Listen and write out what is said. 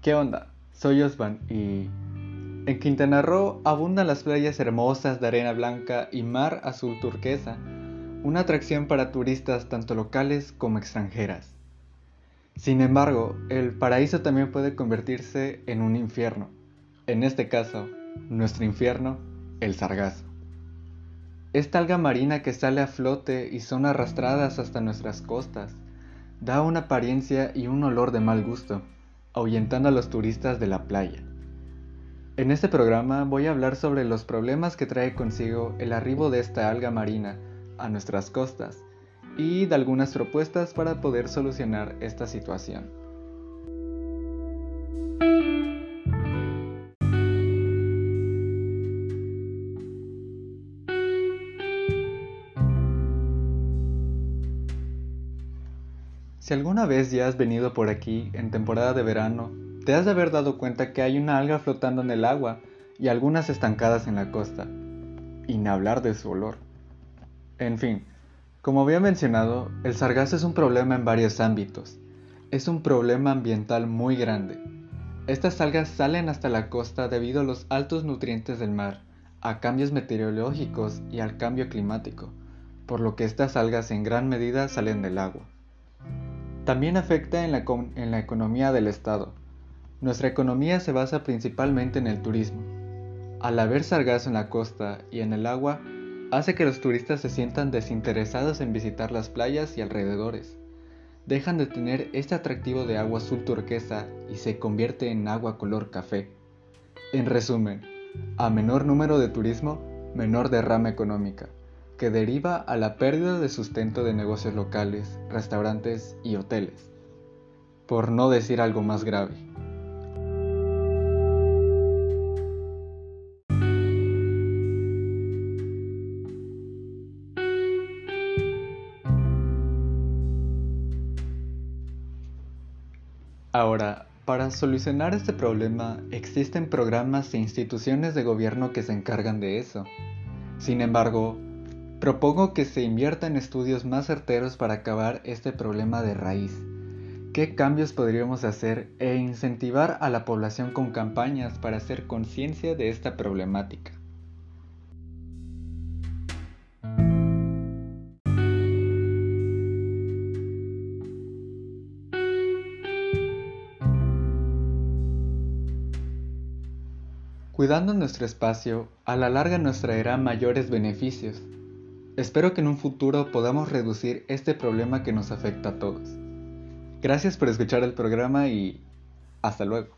¿Qué onda? Soy Osvan y... En Quintana Roo abundan las playas hermosas de arena blanca y mar azul turquesa, una atracción para turistas tanto locales como extranjeras. Sin embargo, el paraíso también puede convertirse en un infierno. En este caso, nuestro infierno, el sargazo. Esta alga marina que sale a flote y son arrastradas hasta nuestras costas, da una apariencia y un olor de mal gusto, ahuyentando a los turistas de la playa. En este programa voy a hablar sobre los problemas que trae consigo el arribo de esta alga marina a nuestras costas y de algunas propuestas para poder solucionar esta situación. Si alguna vez ya has venido por aquí en temporada de verano, te has de haber dado cuenta que hay una alga flotando en el agua y algunas estancadas en la costa. Y hablar de su olor. En fin, como había mencionado, el sargazo es un problema en varios ámbitos. Es un problema ambiental muy grande. Estas algas salen hasta la costa debido a los altos nutrientes del mar, a cambios meteorológicos y al cambio climático, por lo que estas algas en gran medida salen del agua. También afecta en la, economía del Estado. Nuestra economía se basa principalmente en el turismo. Al haber sargazo en la costa y en el agua, hace que los turistas se sientan desinteresados en visitar las playas y alrededores. Dejan de tener este atractivo de agua azul turquesa y se convierte en agua color café. En resumen, a menor número de turismo, menor derrama económica que deriva a la pérdida de sustento de negocios locales, restaurantes y hoteles, por no decir algo más grave. Ahora, para solucionar este problema existen programas e instituciones de gobierno que se encargan de eso. Sin embargo, Propongo que se invierta en estudios más certeros para acabar este problema de raíz. ¿Qué cambios podríamos hacer e incentivar a la población con campañas para hacer conciencia de esta problemática? Cuidando nuestro espacio, a la larga nos traerá mayores beneficios. Espero que en un futuro podamos reducir este problema que nos afecta a todos. Gracias por escuchar el programa y hasta luego.